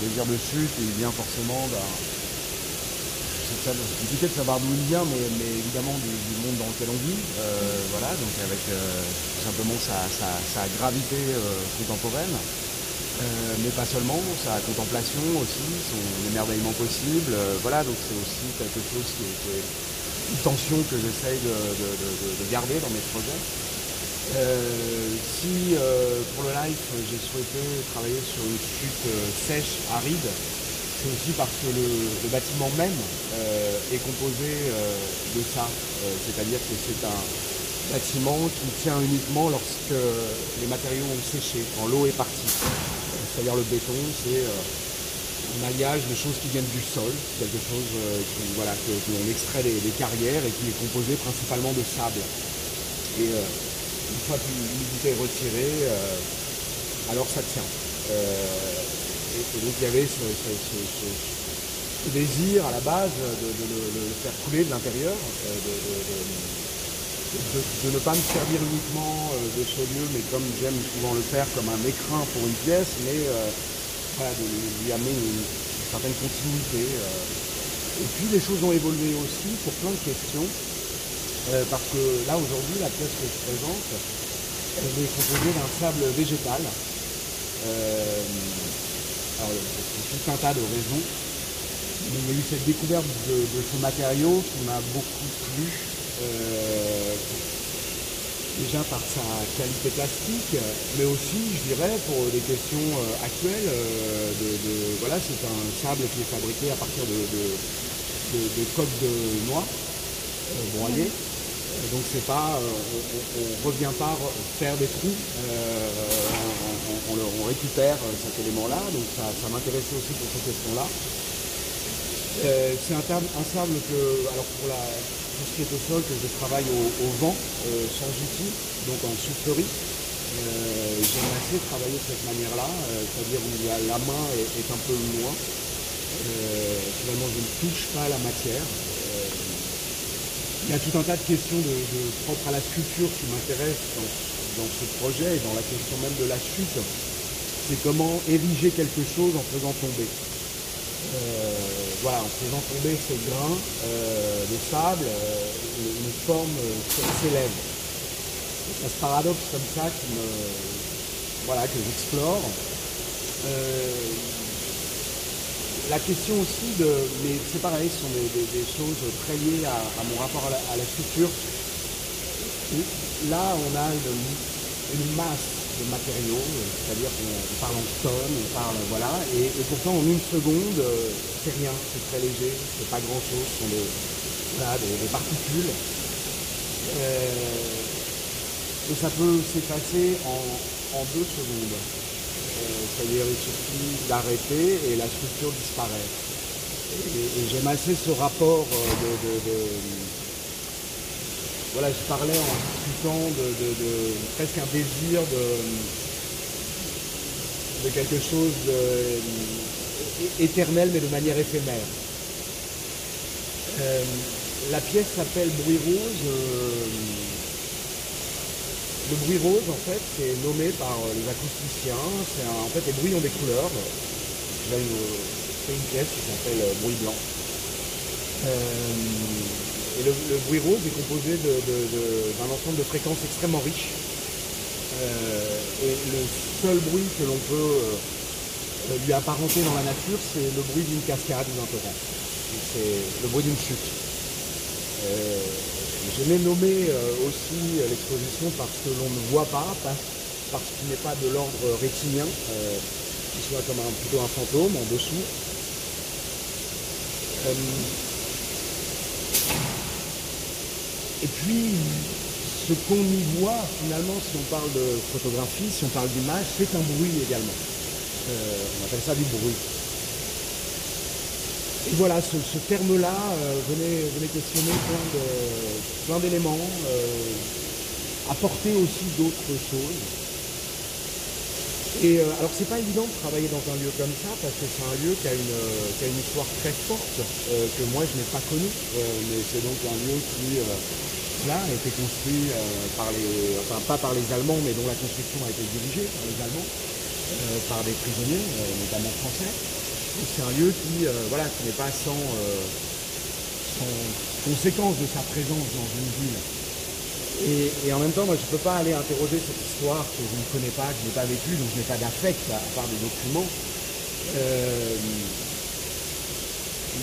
désir de chute, il vient forcément. C'est compliqué de savoir d'où il vient, mais, évidemment du, monde dans lequel on vit. voilà, donc avec simplement sa, gravité contemporaine. mais pas seulement, sa contemplation aussi, son émerveillement possible. voilà, donc c'est aussi quelque chose qui est, une tension que j'essaye de, garder dans mes projets. Euh, si euh, pour le live j'ai souhaité travailler sur une chute euh, sèche, aride, c'est aussi parce que le, bâtiment même est composé de ça. C'est-à-dire que c'est un bâtiment qui tient uniquement lorsque les matériaux ont séché, quand l'eau est partie. C'est-à-dire le béton, c'est un alliage de choses qui viennent du sol, quelque chose qui, que, l'on extrait des, carrières et qui est composé principalement de sable. Une fois que l'humidité est retirée, euh, alors ça tient. Euh, et, donc il y avait ce, désir à la base de, le faire couler de l'intérieur, euh, de, ne pas me servir uniquement de ce lieu, mais comme j'aime souvent le faire, comme un écrin pour une pièce, mais de lui amener une, certaine continuité. Et puis les choses ont évolué aussi pour plein de questions. Euh, parce que là aujourd'hui la pièce que je présente, elle est composée d'un sable végétal. Euh, alors, tout un tas de raisons. Mais il y a eu cette découverte de, ce matériau qui m'a beaucoup plu. Euh, déjà par sa qualité plastique, mais aussi, je dirais, pour des questions actuelles, voilà, c'est un sable qui est fabriqué à partir de, de coques de noix broyées donc c'est pas, euh, on, ne revient pas faire des trous, euh, on, récupère euh, cet élément-là, donc ça, m'intéressait aussi pour cette question-là. c'est un, sable que, alors pour tout ce qui est au sol, que je travaille au, vent, sans outils, donc en soufflerie. J'aime assez travailler de cette manière-là, c'est-à-dire où la, main est, un peu loin. finalement, je ne touche pas la matière. Il y a tout un tas de questions de, propres à la sculpture qui m'intéressent dans, ce projet et dans la question même de la chute. C'est comment ériger quelque chose en faisant tomber. Euh, voilà, en faisant tomber ces grains euh, de sable, euh, une, forme s'élève. C'est ce paradoxe comme ça qui me, voilà, que j'explore la question aussi de, mais c'est pareil, ce sont des, choses très liées à, mon rapport à la, structure. Là, on a une, masse de matériaux, c'est-à-dire qu'on parle en tonnes, on parle, voilà, et, pourtant en une seconde, c'est rien, c'est très léger, c'est pas grand-chose, ce sont des, particules. Euh, et ça peut s'effacer en deux secondes. Euh, c'est-à-dire il suffit d'arrêter et la structure disparaît. Et, j'aime assez ce rapport euh, de, Voilà, je parlais en discutant de, presque un désir de, quelque chose d'éternel mais de manière éphémère. Euh, la pièce s'appelle Bruit Rose. Le bruit rose, en fait, c'est nommé par euh, les acousticiens. en fait, les bruits ont des couleurs. J'ai fait une pièce qui s'appelle euh, Bruit blanc. Euh, et le, bruit rose est composé d'un ensemble de fréquences extrêmement riches. et le seul bruit que l'on peut lui apparenter dans la nature, c'est le bruit d'une cascade ou d'un torrent. C'est le bruit d'une chute. Je l'ai nommé euh, aussi euh, l'exposition parce que l'on ne voit pas, parce, qu'il n'est pas de l'ordre rétinien, euh, qu'il soit comme plutôt un fantôme en dessous. et puis, ce qu'on y voit, finalement, si on parle de photographie, si on parle d'image, c'est un bruit également. on appelle ça du bruit. Et voilà, ce, terme-là euh, venait, questionner plein d'éléments, euh, apporter aussi d'autres choses. Et euh, alors c'est pas évident de travailler dans un lieu comme ça parce que c'est un lieu qui a une, histoire très forte que moi je n'ai pas connue. mais c'est donc un lieu qui là a été construit par les, enfin pas par les Allemands, mais dont la construction a été dirigée par les Allemands, par des prisonniers, notamment français. C'est un lieu qui voilà, qui n'est pas sans, sans conséquence de sa présence dans une ville. Et, en même temps, moi, je ne peux pas aller interroger cette histoire que je ne connais pas, que je n'ai pas vécue, donc je n'ai pas d'affect à, part des documents. Euh,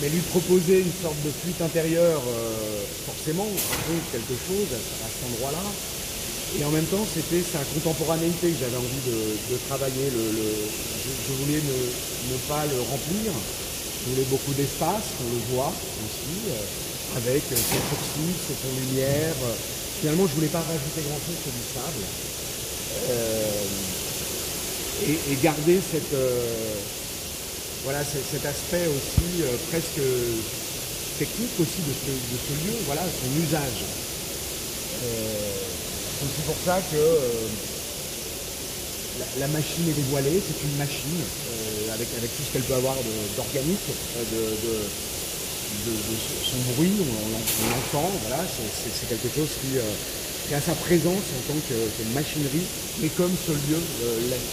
mais lui proposer une sorte de fuite intérieure, euh, forcément, raconte quelque chose à, cet endroit-là. Et en même temps, c'était sa contemporanéité que j'avais envie de, travailler. Le, je, voulais ne, pas le remplir. Je voulais beaucoup d'espace, qu'on le voit aussi, euh, avec ses sourcils, ses lumière. Finalement, je ne voulais pas rajouter grand-chose que du sable. Euh, et, garder cette, euh, voilà, cet aspect aussi presque technique aussi de ce, lieu, voilà, son usage. C'est aussi pour ça que la, machine est dévoilée, c'est une machine avec, avec tout ce qu'elle peut avoir d'organique, de de, son bruit, on, l'entend, voilà, c'est quelque chose qui, euh, a sa présence en tant que, machinerie, mais comme ce lieu euh, l'est.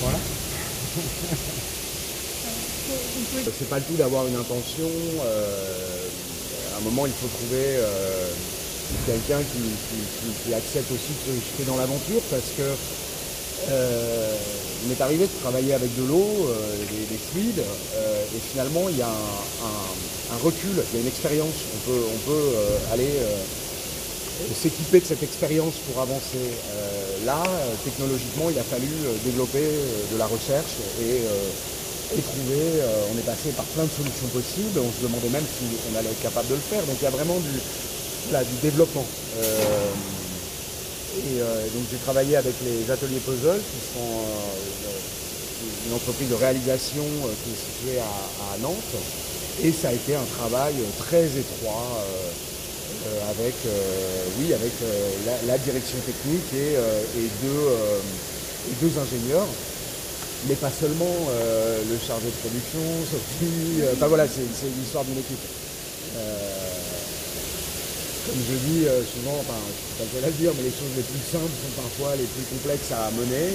Voilà. c'est pas le tout d'avoir une intention. Euh, un moment, il faut trouver quelqu'un qui, accepte aussi de se jeter dans l'aventure parce que il m'est arrivé de travailler avec de l'eau, euh, des, fluides, euh, et finalement il y a un, recul, il y a une expérience. On peut, on peut euh, aller s'équiper de cette expérience pour avancer. là, technologiquement, il a fallu développer de la recherche et, trouver. on est passé par plein de solutions possibles. On se demandait même si on allait être capable de le faire. Donc il y a vraiment du, développement. Et euh, donc j'ai travaillé avec les ateliers puzzle, qui sont euh, une entreprise de réalisation euh, qui est située à, Nantes. Et ça a été un travail très étroit avec, oui, avec la, direction technique et, deux, ingénieurs mais pas seulement le chargé de production, Sophie, enfin voilà, c'est l'histoire d'une équipe comme je dis euh, souvent, enfin, c'est pas à dire, mais les choses les plus simples sont parfois les plus complexes à mener.